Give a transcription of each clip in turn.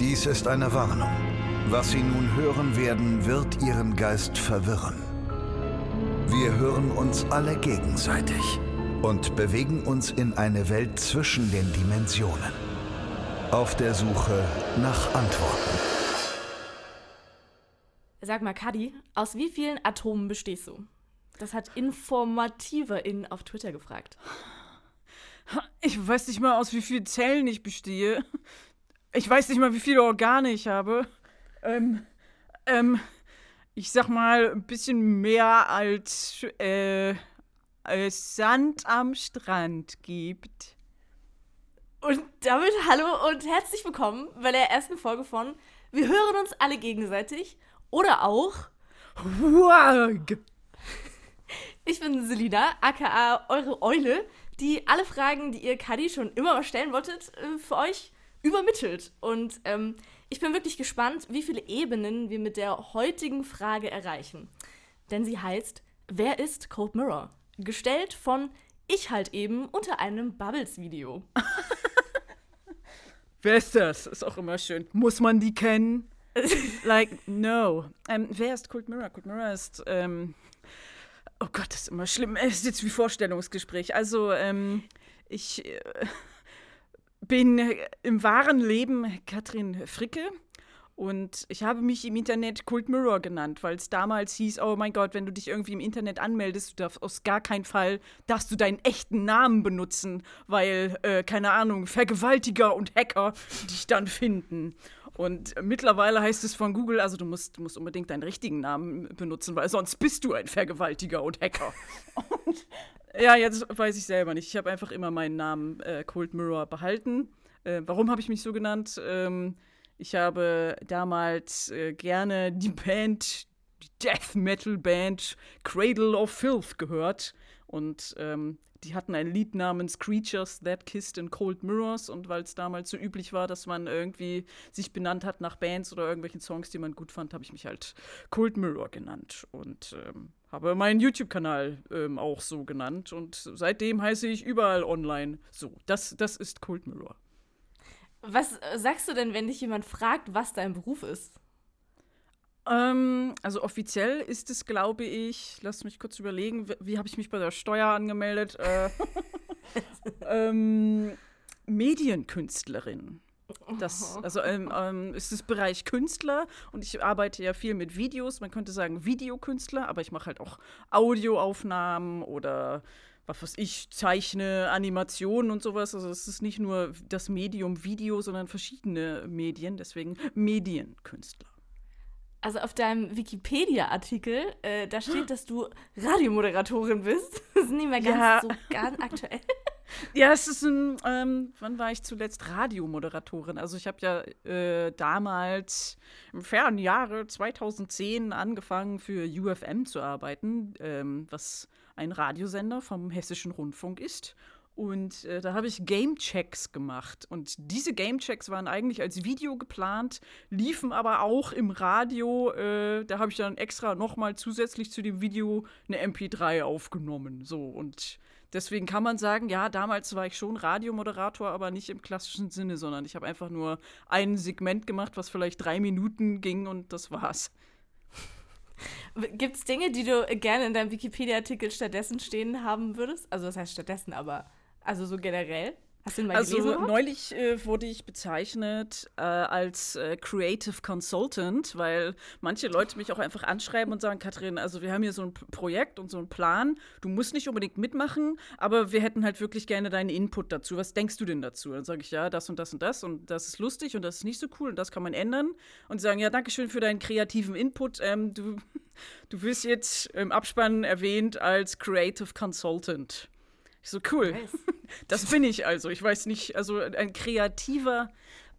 Dies ist eine Warnung. Was Sie nun hören werden, wird Ihren Geist verwirren. Wir hören uns alle gegenseitig und bewegen uns in eine Welt zwischen den Dimensionen. Auf der Suche nach Antworten. Sag mal, Kadi, aus wie vielen Atomen bestehst du? Das hat Informativer in auf Twitter gefragt. Ich weiß nicht mal, aus wie vielen Zellen ich bestehe. Ich weiß nicht mal, wie viele Organe ich habe. Ähm, ähm, ich sag mal, ein bisschen mehr als, äh, als Sand am Strand gibt. Und damit hallo und herzlich willkommen bei der ersten Folge von Wir hören uns alle gegenseitig oder auch Wag. Ich bin Selina, aka eure Eule, die alle Fragen, die ihr Kadi schon immer mal stellen wolltet, äh, für euch übermittelt. Und ähm, ich bin wirklich gespannt, wie viele Ebenen wir mit der heutigen Frage erreichen. Denn sie heißt, wer ist Cold Mirror? Gestellt von ich halt eben unter einem Bubbles-Video. Wer ist das? Ist auch immer schön. Muss man die kennen? like, no. Ähm, wer ist Cold Mirror? Cold Mirror ist, ähm, oh Gott, das ist immer schlimm. Es ist jetzt wie Vorstellungsgespräch. Also, ähm, ich äh, bin im wahren Leben Katrin Fricke. Und ich habe mich im Internet Cult Mirror genannt, weil es damals hieß, oh mein Gott, wenn du dich irgendwie im Internet anmeldest, du darfst aus gar keinen Fall, darfst du deinen echten Namen benutzen, weil, äh, keine Ahnung, Vergewaltiger und Hacker dich dann finden. Und mittlerweile heißt es von Google, also du musst, musst unbedingt deinen richtigen Namen benutzen, weil sonst bist du ein Vergewaltiger und Hacker. und, ja, jetzt weiß ich selber nicht. Ich habe einfach immer meinen Namen äh, Cold Mirror behalten. Äh, warum habe ich mich so genannt? Ähm, ich habe damals äh, gerne die Band, die Death Metal Band Cradle of Filth gehört. Und ähm, die hatten ein Lied namens Creatures That Kissed in Cold Mirrors und weil es damals so üblich war, dass man irgendwie sich benannt hat nach Bands oder irgendwelchen Songs, die man gut fand, habe ich mich halt Cold Mirror genannt und ähm, habe meinen YouTube-Kanal ähm, auch so genannt und seitdem heiße ich überall online so. Das, das ist Cold Mirror. Was äh, sagst du denn, wenn dich jemand fragt, was dein Beruf ist? Ähm, also offiziell ist es, glaube ich, lass mich kurz überlegen, wie, wie habe ich mich bei der Steuer angemeldet? Äh, ähm, Medienkünstlerin. Das, also ähm, ähm, ist das Bereich Künstler und ich arbeite ja viel mit Videos. Man könnte sagen Videokünstler, aber ich mache halt auch Audioaufnahmen oder was weiß ich, zeichne Animationen und sowas. Also es ist nicht nur das Medium Video, sondern verschiedene Medien, deswegen Medienkünstler. Also auf deinem Wikipedia-Artikel, äh, da steht, dass du Radiomoderatorin bist. Das ist nicht mehr ganz ja. so ganz aktuell. Ja, es ist ein, ähm, wann war ich zuletzt Radiomoderatorin? Also ich habe ja äh, damals im fernen Jahre 2010 angefangen für UFM zu arbeiten, ähm, was ein Radiosender vom Hessischen Rundfunk ist. Und äh, da habe ich Gamechecks gemacht. Und diese Gamechecks waren eigentlich als Video geplant, liefen aber auch im Radio. Äh, da habe ich dann extra nochmal zusätzlich zu dem Video eine MP3 aufgenommen. So und deswegen kann man sagen, ja, damals war ich schon Radiomoderator, aber nicht im klassischen Sinne, sondern ich habe einfach nur ein Segment gemacht, was vielleicht drei Minuten ging und das war's. Gibt es Dinge, die du gerne in deinem Wikipedia-Artikel stattdessen stehen haben würdest? Also, das heißt stattdessen, aber also so generell? Hast du ihn mal also gelesen? neulich äh, wurde ich bezeichnet äh, als äh, Creative Consultant, weil manche Leute mich auch einfach anschreiben und sagen, Katrin, also wir haben hier so ein Projekt und so einen Plan. Du musst nicht unbedingt mitmachen, aber wir hätten halt wirklich gerne deinen Input dazu. Was denkst du denn dazu? Dann sage ich, ja, das und das und das und das ist lustig und das ist nicht so cool und das kann man ändern. Und sie sagen, ja, danke schön für deinen kreativen Input. Ähm, du, du wirst jetzt im Abspann erwähnt als Creative Consultant. Ich so, cool. Nice. Das bin ich also. Ich weiß nicht, also ein kreativer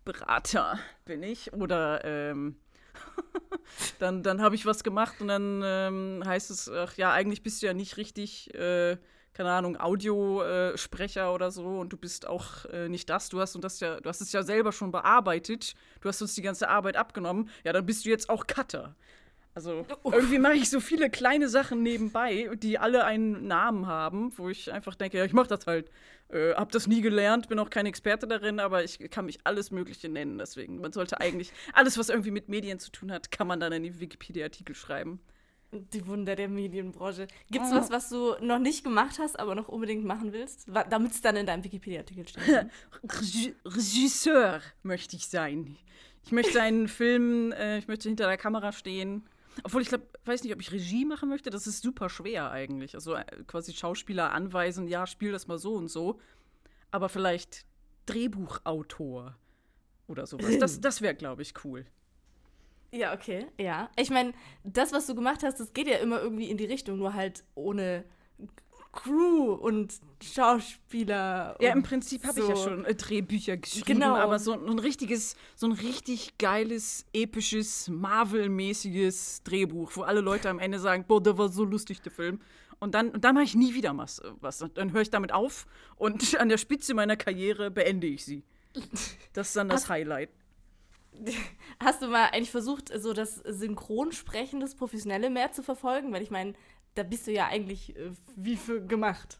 Berater bin ich. Oder ähm, dann, dann habe ich was gemacht und dann ähm, heißt es, ach ja, eigentlich bist du ja nicht richtig, äh, keine Ahnung, Audiosprecher äh, oder so und du bist auch äh, nicht das. Du hast und das ja, du hast es ja selber schon bearbeitet. Du hast uns die ganze Arbeit abgenommen. Ja, dann bist du jetzt auch Cutter. Also irgendwie mache ich so viele kleine Sachen nebenbei, die alle einen Namen haben, wo ich einfach denke, ja, ich mache das halt. Äh, hab das nie gelernt, bin auch kein Experte darin, aber ich kann mich alles Mögliche nennen. Deswegen, man sollte eigentlich alles, was irgendwie mit Medien zu tun hat, kann man dann in die Wikipedia-Artikel schreiben. Die Wunder der Medienbranche. Gibt es was, was du noch nicht gemacht hast, aber noch unbedingt machen willst, damit es dann in deinem Wikipedia-Artikel steht? Regisseur möchte ich sein. Ich möchte einen Film, äh, ich möchte hinter der Kamera stehen obwohl ich glaube, weiß nicht, ob ich Regie machen möchte. Das ist super schwer eigentlich. Also äh, quasi Schauspieler anweisen, ja, spiel das mal so und so. Aber vielleicht Drehbuchautor oder sowas. Das, das wäre, glaube ich, cool. Ja, okay, ja. Ich meine, das, was du gemacht hast, das geht ja immer irgendwie in die Richtung, nur halt ohne Crew und Schauspieler. Ja, im Prinzip habe so. ich ja schon äh, Drehbücher geschrieben, genau. aber so ein richtiges, so ein richtig geiles, episches, Marvel-mäßiges Drehbuch, wo alle Leute am Ende sagen, boah, der war so lustig, der Film. Und dann, und dann mache ich nie wieder was. was. Dann höre ich damit auf und an der Spitze meiner Karriere beende ich sie. Das ist dann das Hast Highlight. Hast du mal eigentlich versucht, so das Synchronsprechen, das Professionelle mehr zu verfolgen? Weil ich meine, da bist du ja eigentlich äh, wie für gemacht.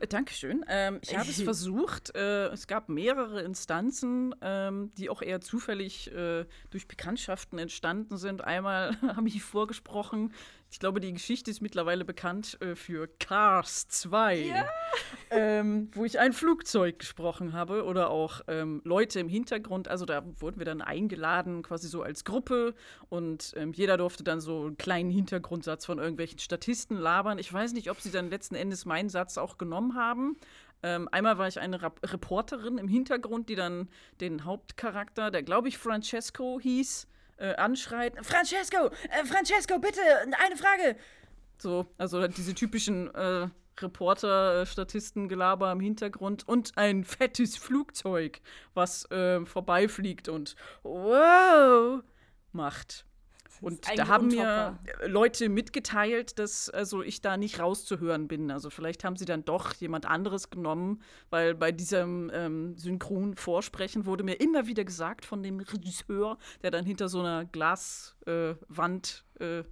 Äh, Dankeschön. Ähm, ich habe es versucht. Äh, es gab mehrere Instanzen, ähm, die auch eher zufällig äh, durch Bekanntschaften entstanden sind. Einmal habe ich vorgesprochen ich glaube, die Geschichte ist mittlerweile bekannt äh, für Cars 2, ja. ähm, wo ich ein Flugzeug gesprochen habe oder auch ähm, Leute im Hintergrund. Also da wurden wir dann eingeladen, quasi so als Gruppe und ähm, jeder durfte dann so einen kleinen Hintergrundsatz von irgendwelchen Statisten labern. Ich weiß nicht, ob sie dann letzten Endes meinen Satz auch genommen haben. Ähm, einmal war ich eine Rap Reporterin im Hintergrund, die dann den Hauptcharakter, der glaube ich Francesco hieß, äh, anschreit: Francesco, äh, Francesco, bitte, eine Frage. So, also diese typischen äh, Reporter, Statisten, Gelaber im Hintergrund und ein fettes Flugzeug, was äh, vorbeifliegt und wow macht. Und da haben mir Leute mitgeteilt, dass also ich da nicht rauszuhören bin. Also vielleicht haben sie dann doch jemand anderes genommen, weil bei diesem ähm, synchron Vorsprechen wurde mir immer wieder gesagt von dem Regisseur, der dann hinter so einer Glaswand äh, äh,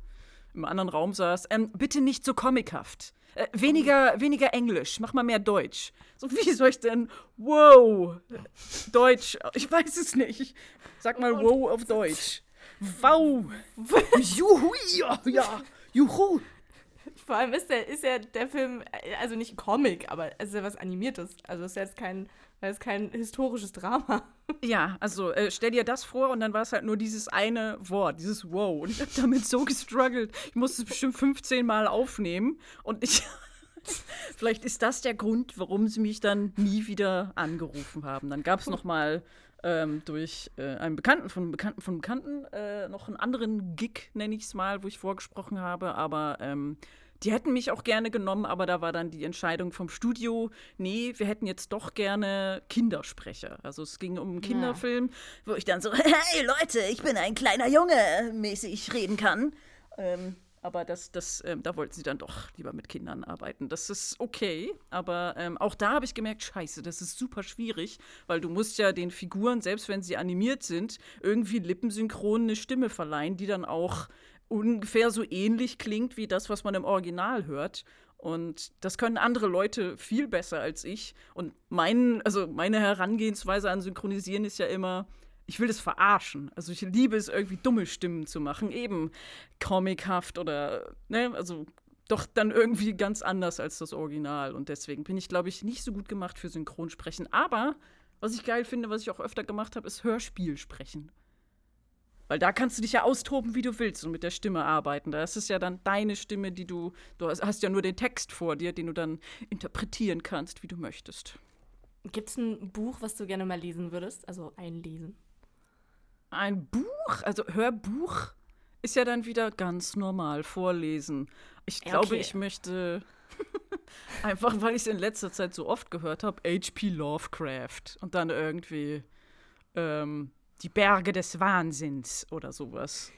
im anderen Raum saß, ähm, bitte nicht so comichaft. Äh, weniger, weniger Englisch, mach mal mehr Deutsch. So, wie soll ich denn wow, Deutsch, ich weiß es nicht. Sag mal wow auf Deutsch. Wow! Juhu! Ja, ja! Juhu! Vor allem ist der, ist ja der Film, also nicht Comic, aber es ist ja was Animiertes. Also es ist jetzt kein, es ist kein historisches Drama. Ja, also äh, stell dir das vor und dann war es halt nur dieses eine Wort, dieses Wow. Und ich habe damit so gestruggelt. Ich musste es bestimmt 15 Mal aufnehmen und ich. Vielleicht ist das der Grund, warum sie mich dann nie wieder angerufen haben. Dann gab es noch mal ähm, durch äh, einen Bekannten von Bekannten von Bekannten äh, noch einen anderen Gig, nenne ich es mal, wo ich vorgesprochen habe. Aber ähm, die hätten mich auch gerne genommen, aber da war dann die Entscheidung vom Studio, nee, wir hätten jetzt doch gerne Kindersprecher. Also es ging um einen Kinderfilm, ja. wo ich dann so, hey Leute, ich bin ein kleiner Junge, mäßig reden kann. Ähm, aber das, das, ähm, da wollten sie dann doch lieber mit Kindern arbeiten. Das ist okay, aber ähm, auch da habe ich gemerkt, scheiße, das ist super schwierig, weil du musst ja den Figuren, selbst wenn sie animiert sind, irgendwie lippensynchron eine Stimme verleihen, die dann auch ungefähr so ähnlich klingt wie das, was man im Original hört. Und das können andere Leute viel besser als ich. Und mein, also meine Herangehensweise an Synchronisieren ist ja immer, ich will das verarschen. Also ich liebe es, irgendwie dumme Stimmen zu machen, eben comichaft oder, ne, also doch dann irgendwie ganz anders als das Original. Und deswegen bin ich, glaube ich, nicht so gut gemacht für Synchronsprechen. Aber was ich geil finde, was ich auch öfter gemacht habe, ist Hörspiel sprechen. Weil da kannst du dich ja austoben, wie du willst und mit der Stimme arbeiten. Da ist es ja dann deine Stimme, die du, du hast ja nur den Text vor dir, den du dann interpretieren kannst, wie du möchtest. Gibt es ein Buch, was du gerne mal lesen würdest? Also einlesen? Ein Buch, also Hörbuch, ist ja dann wieder ganz normal vorlesen. Ich glaube, okay. ich möchte einfach, weil ich es in letzter Zeit so oft gehört habe, H.P. Lovecraft und dann irgendwie ähm, die Berge des Wahnsinns oder sowas.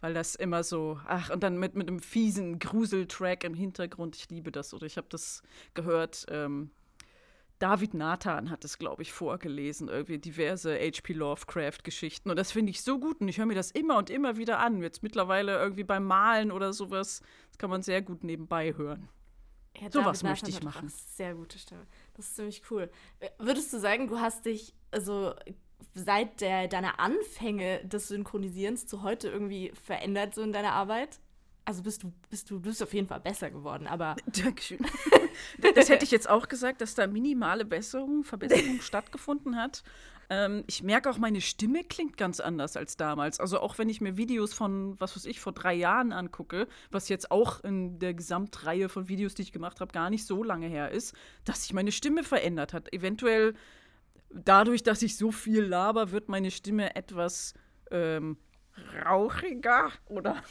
Weil das immer so, ach, und dann mit, mit einem fiesen Gruseltrack im Hintergrund, ich liebe das. Oder ich habe das gehört, ähm, David Nathan hat es, glaube ich, vorgelesen, irgendwie diverse H.P. Lovecraft-Geschichten. Und das finde ich so gut und ich höre mir das immer und immer wieder an. Jetzt mittlerweile irgendwie beim Malen oder sowas. Das kann man sehr gut nebenbei hören. Ja, Sowas möchte ich machen. Sehr gute Stimme. Das ist ziemlich cool. Äh, Würdest du sagen, du hast dich also seit der, deiner Anfänge des Synchronisierens zu heute irgendwie verändert so in deiner Arbeit? Also bist du, bist du, du bist auf jeden Fall besser geworden, aber Dankeschön. Das hätte ich jetzt auch gesagt, dass da minimale Besserung, Verbesserung stattgefunden hat. Ähm, ich merke auch, meine Stimme klingt ganz anders als damals. Also auch wenn ich mir Videos von, was weiß ich, vor drei Jahren angucke, was jetzt auch in der Gesamtreihe von Videos, die ich gemacht habe, gar nicht so lange her ist, dass sich meine Stimme verändert hat. Eventuell dadurch, dass ich so viel laber, wird meine Stimme etwas ähm, rauchiger oder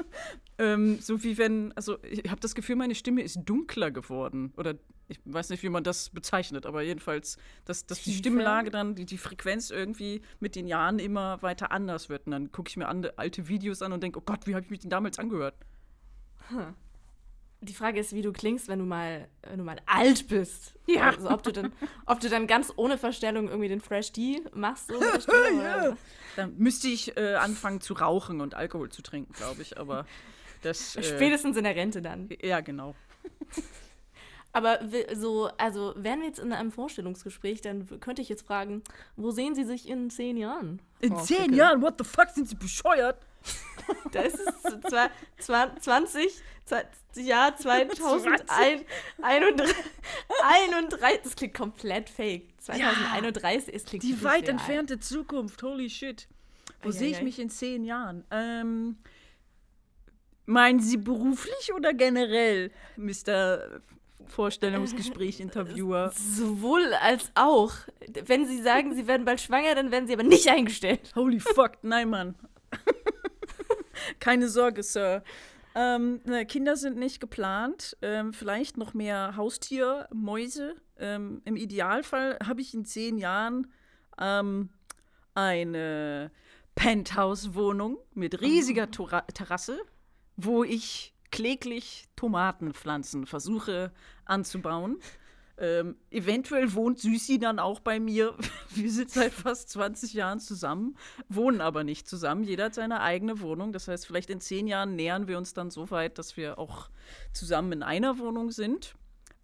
ähm, so wie wenn, also ich habe das Gefühl, meine Stimme ist dunkler geworden. Oder ich weiß nicht, wie man das bezeichnet, aber jedenfalls, dass, dass die? Stimmlage dann, die, die Frequenz irgendwie mit den Jahren immer weiter anders wird. Und dann gucke ich mir an, alte Videos an und denke, oh Gott, wie habe ich mich denn damals angehört? Die Frage ist, wie du klingst, wenn du mal, wenn du mal alt bist. Ja. Also ob du dann, ob du dann ganz ohne Verstellung irgendwie den Fresh Tea machst. So oder? Dann müsste ich äh, anfangen zu rauchen und Alkohol zu trinken, glaube ich. Aber das. Äh, Spätestens in der Rente dann. Ja, genau. Aber so, also wären wir jetzt in einem Vorstellungsgespräch, dann könnte ich jetzt fragen, wo sehen Sie sich in zehn Jahren? In Frau zehn? Jahren, what the fuck, sind Sie bescheuert? Da ist es z- zwar- zwar 20, zwei- Jahr 2031, 31, das klingt komplett fake. 2031, es klingt Die weit real. entfernte Zukunft, holy shit. Wo sehe ich mich in zehn Jahren? Ähm, meinen Sie beruflich oder generell, Mr. Vorstellungsgespräch-Interviewer? Sowohl als auch. Wenn Sie sagen, Sie werden bald schwanger, dann werden Sie aber nicht eingestellt. Holy fuck, nein, Mann. Keine Sorge, Sir. Ähm, ne, Kinder sind nicht geplant. Ähm, vielleicht noch mehr Haustier, Mäuse. Ähm, Im Idealfall habe ich in zehn Jahren ähm, eine Penthouse-Wohnung mit riesiger Tora Terrasse, wo ich kläglich Tomatenpflanzen versuche anzubauen. Ähm, eventuell wohnt Süßi dann auch bei mir. Wir sind seit fast 20 Jahren zusammen, wohnen aber nicht zusammen. Jeder hat seine eigene Wohnung. Das heißt, vielleicht in zehn Jahren nähern wir uns dann so weit, dass wir auch zusammen in einer Wohnung sind.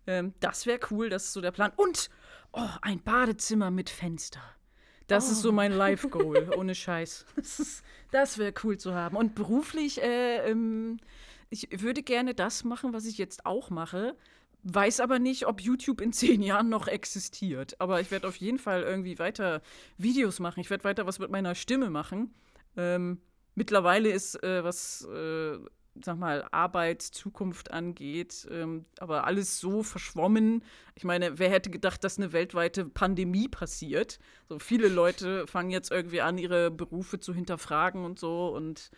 Ähm, das wäre cool, das ist so der Plan. Und oh, ein Badezimmer mit Fenster. Das ist so mein Life-Goal, ohne Scheiß. Das, das wäre cool zu haben. Und beruflich, äh, ähm, ich würde gerne das machen, was ich jetzt auch mache. Weiß aber nicht, ob YouTube in zehn Jahren noch existiert. Aber ich werde auf jeden Fall irgendwie weiter Videos machen. Ich werde weiter was mit meiner Stimme machen. Ähm, mittlerweile ist, äh, was, äh, sag mal, Arbeit, Zukunft angeht, ähm, aber alles so verschwommen. Ich meine, wer hätte gedacht, dass eine weltweite Pandemie passiert? So viele Leute fangen jetzt irgendwie an, ihre Berufe zu hinterfragen und so. Und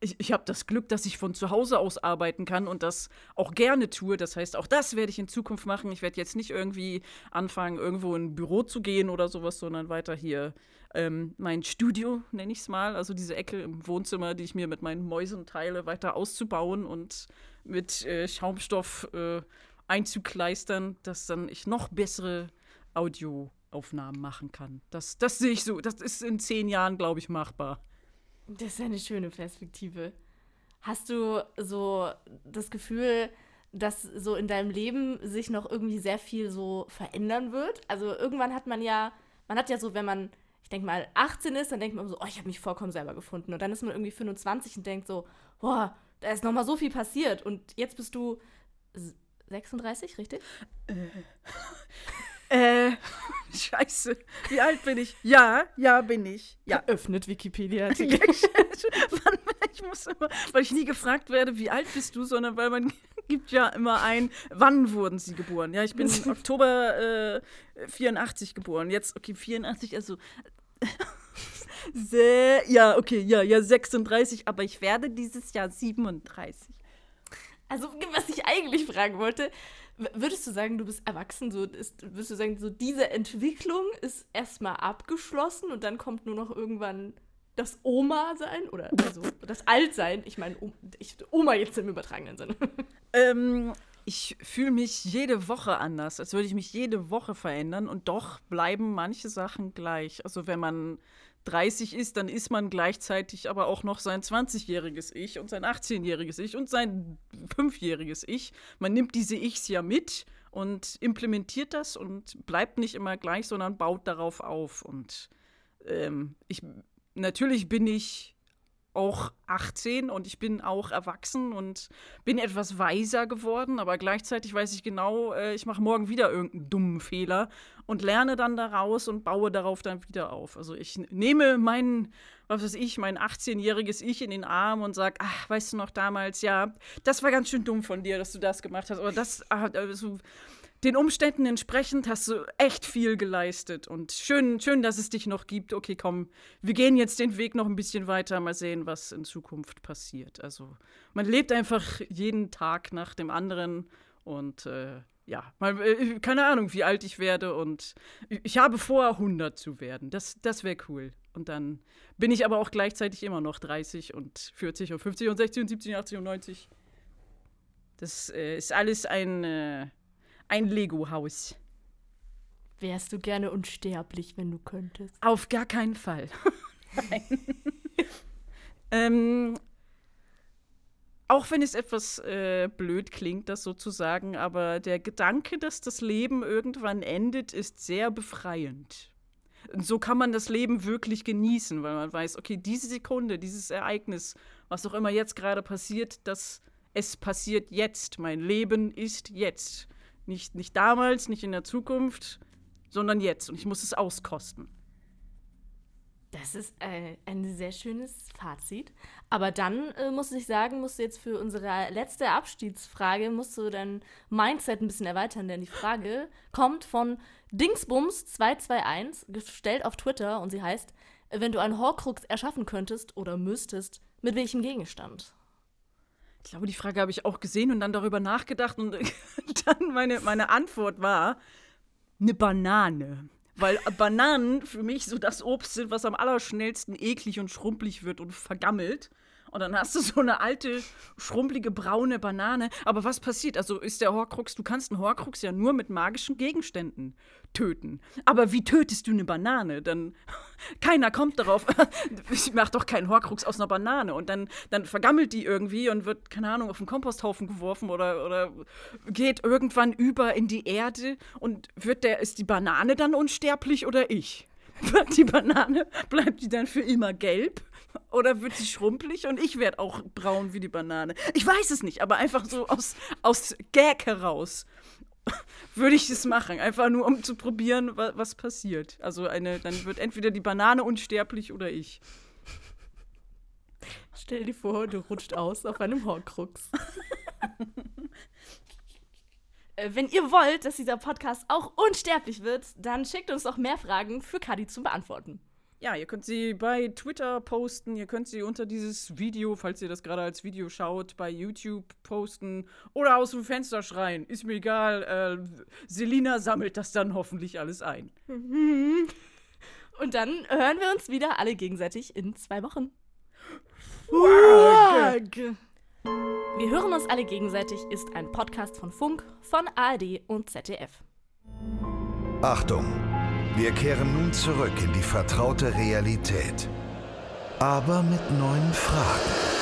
ich, ich habe das Glück, dass ich von zu Hause aus arbeiten kann und das auch gerne tue. Das heißt, auch das werde ich in Zukunft machen. Ich werde jetzt nicht irgendwie anfangen, irgendwo in ein Büro zu gehen oder sowas, sondern weiter hier ähm, mein Studio, nenne ich es mal, also diese Ecke im Wohnzimmer, die ich mir mit meinen Mäusen teile, weiter auszubauen und mit äh, Schaumstoff äh, einzukleistern, dass dann ich noch bessere Audioaufnahmen machen kann. Das, das sehe ich so. Das ist in zehn Jahren, glaube ich, machbar. Das ist eine schöne Perspektive. Hast du so das Gefühl, dass so in deinem Leben sich noch irgendwie sehr viel so verändern wird? Also irgendwann hat man ja, man hat ja so, wenn man, ich denke mal, 18 ist, dann denkt man so, oh, ich habe mich vollkommen selber gefunden. Und dann ist man irgendwie 25 und denkt so, boah, da ist noch mal so viel passiert. Und jetzt bist du s- 36, richtig? Äh, scheiße. Wie alt bin ich? Ja, ja, bin ich. Ja. Öffnet Wikipedia. Wann- ich muss immer, weil ich nie gefragt werde, wie alt bist du, sondern weil man gibt ja immer ein, wann wurden sie geboren. Ja, ich bin im Oktober äh, 84 geboren. Jetzt, okay, 84, also sehr, ja, okay, ja, ja, 36, aber ich werde dieses Jahr 37. Also, was ich eigentlich fragen wollte, würdest du sagen, du bist erwachsen? So, ist, würdest du sagen, so diese Entwicklung ist erstmal abgeschlossen und dann kommt nur noch irgendwann das Oma-Sein oder also das Altsein? Ich meine, Oma jetzt im übertragenen Sinne. Ähm, ich fühle mich jede Woche anders, als würde ich mich jede Woche verändern und doch bleiben manche Sachen gleich. Also wenn man 30 ist, dann ist man gleichzeitig aber auch noch sein 20-jähriges Ich und sein 18-jähriges Ich und sein 5-jähriges Ich. Man nimmt diese Ichs ja mit und implementiert das und bleibt nicht immer gleich, sondern baut darauf auf. Und ähm, ich, natürlich bin ich auch 18 und ich bin auch erwachsen und bin etwas weiser geworden, aber gleichzeitig weiß ich genau, äh, ich mache morgen wieder irgendeinen dummen Fehler und lerne dann daraus und baue darauf dann wieder auf. Also ich nehme meinen, was weiß ich, mein 18-jähriges Ich in den Arm und sage, ach, weißt du noch damals, ja, das war ganz schön dumm von dir, dass du das gemacht hast, oder das, also, den Umständen entsprechend hast du echt viel geleistet und schön, schön, dass es dich noch gibt. Okay, komm, wir gehen jetzt den Weg noch ein bisschen weiter, mal sehen, was in Zukunft passiert. Also man lebt einfach jeden Tag nach dem anderen und äh, ja, mal, äh, keine Ahnung, wie alt ich werde und ich habe vor, 100 zu werden. Das, das wäre cool. Und dann bin ich aber auch gleichzeitig immer noch 30 und 40 und 50 und 60 und 70 und 80 und 90. Das äh, ist alles ein äh, ein Lego-Haus. Wärst du gerne unsterblich, wenn du könntest? Auf gar keinen Fall. Ähm, auch wenn es etwas äh, blöd klingt, das sozusagen, aber der Gedanke, dass das Leben irgendwann endet, ist sehr befreiend. Und so kann man das Leben wirklich genießen, weil man weiß, okay, diese Sekunde, dieses Ereignis, was auch immer jetzt gerade passiert, das es passiert jetzt. Mein Leben ist jetzt. Nicht, nicht damals, nicht in der Zukunft, sondern jetzt. Und ich muss es auskosten. Das ist äh, ein sehr schönes Fazit. Aber dann äh, muss ich sagen, musst du jetzt für unsere letzte Abstiegsfrage, musst du dein Mindset ein bisschen erweitern, denn die Frage kommt von Dingsbums221, gestellt auf Twitter und sie heißt, wenn du einen Horcrux erschaffen könntest oder müsstest, mit welchem Gegenstand? Ich glaube, die Frage habe ich auch gesehen und dann darüber nachgedacht und dann meine, meine Antwort war eine Banane. Weil Bananen für mich so das Obst sind, was am allerschnellsten eklig und schrumpelig wird und vergammelt. Und dann hast du so eine alte, schrumpelige, braune Banane. Aber was passiert? Also ist der Horcrux, du kannst einen Horcrux ja nur mit magischen Gegenständen töten. Aber wie tötest du eine Banane? Dann, keiner kommt darauf, ich mach doch keinen Horcrux aus einer Banane. Und dann, dann vergammelt die irgendwie und wird, keine Ahnung, auf den Komposthaufen geworfen oder, oder geht irgendwann über in die Erde. Und wird der, ist die Banane dann unsterblich oder ich? Die Banane, bleibt die dann für immer gelb? Oder wird sie schrumpelig und ich werde auch braun wie die Banane? Ich weiß es nicht, aber einfach so aus, aus Gag heraus würde ich es machen. Einfach nur, um zu probieren, was, was passiert. Also eine, dann wird entweder die Banane unsterblich oder ich. Stell dir vor, du rutscht aus auf einem Horcrux. Äh, wenn ihr wollt, dass dieser Podcast auch unsterblich wird, dann schickt uns doch mehr Fragen für Kadi zu beantworten. Ja, ihr könnt sie bei Twitter posten, ihr könnt sie unter dieses Video, falls ihr das gerade als Video schaut, bei YouTube posten oder aus dem Fenster schreien. Ist mir egal. Äh, Selina sammelt das dann hoffentlich alles ein. Und dann hören wir uns wieder alle gegenseitig in zwei Wochen. Wir hören uns alle gegenseitig ist ein Podcast von Funk, von ARD und ZDF. Achtung! Wir kehren nun zurück in die vertraute Realität. Aber mit neuen Fragen.